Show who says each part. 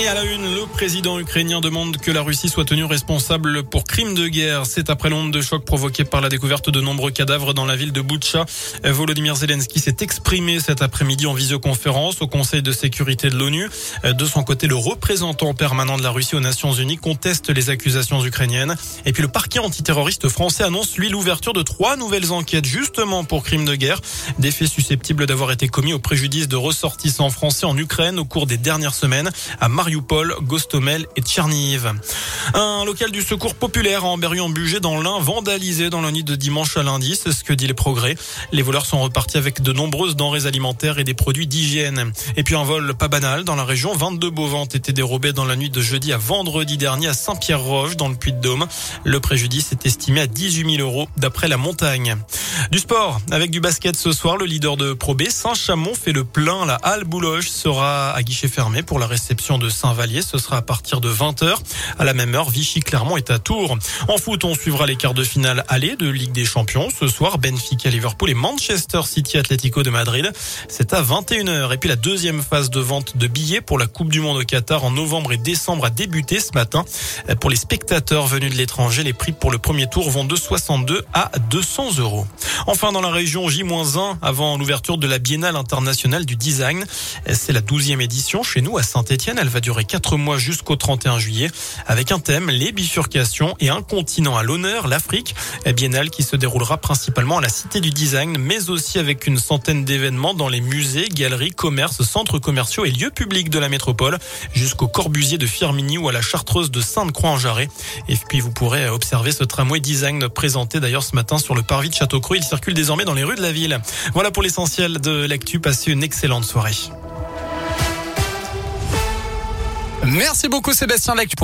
Speaker 1: Et à la une, le président ukrainien demande que la Russie soit tenue responsable pour crimes de guerre. C'est après l'onde de choc provoquée par la découverte de nombreux cadavres dans la ville de Boutcha. Volodymyr Zelensky s'est exprimé cet après-midi en visioconférence au Conseil de sécurité de l'ONU. De son côté, le représentant permanent de la Russie aux Nations Unies conteste les accusations ukrainiennes. Et puis le parquet antiterroriste français annonce lui l'ouverture de trois nouvelles enquêtes justement pour crimes de guerre. Des faits susceptibles d'avoir été commis au préjudice de ressortissants français en Ukraine au cours des dernières semaines à Gostomel et Tcherniv. Un local du secours populaire en Berry-en-Bugey dans l'Ain vandalisé dans la nuit de dimanche à lundi, c'est ce que dit les progrès. Les voleurs sont repartis avec de nombreuses denrées alimentaires et des produits d'hygiène. Et puis un vol pas banal dans la région, 22 bovins ont été dérobés dans la nuit de jeudi à vendredi dernier à Saint-Pierre-Roche dans le Puy-de-Dôme. Le préjudice est estimé à 18 000 euros d'après la montagne. Du sport, avec du basket ce soir, le leader de Pro B, Saint-Chamond, fait le plein. La Halle Boulogne sera à guichet fermé pour la réception de Saint-Vallier. Ce sera à partir de 20h. À la même heure, Vichy-Clermont est à Tours. En foot, on suivra les quarts de finale aller de Ligue des Champions. Ce soir, Benfica, Liverpool et Manchester City Atlético de Madrid. C'est à 21h. Et puis la deuxième phase de vente de billets pour la Coupe du Monde au Qatar en novembre et décembre a débuté ce matin. Pour les spectateurs venus de l'étranger, les prix pour le premier tour vont de 62 à 200 euros. Enfin, dans la région J-1, avant l'ouverture de la Biennale internationale du design, c'est la douzième édition chez nous à Saint-Etienne. Elle va durer quatre mois jusqu'au 31 juillet avec un thème, les bifurcations et un continent à l'honneur, l'Afrique. Biennale qui se déroulera principalement à la Cité du Design, mais aussi avec une centaine d'événements dans les musées, galeries, commerces, centres commerciaux et lieux publics de la métropole, jusqu'au Corbusier de Firminy ou à la Chartreuse de Sainte-Croix-en-Jarret. Et puis vous pourrez observer ce tramway design présenté d'ailleurs ce matin sur le parvis de Il circule désormais dans les rues de la ville. Voilà pour l'essentiel de l'actu. Passez une excellente soirée.
Speaker 2: Merci beaucoup Sébastien Lactu.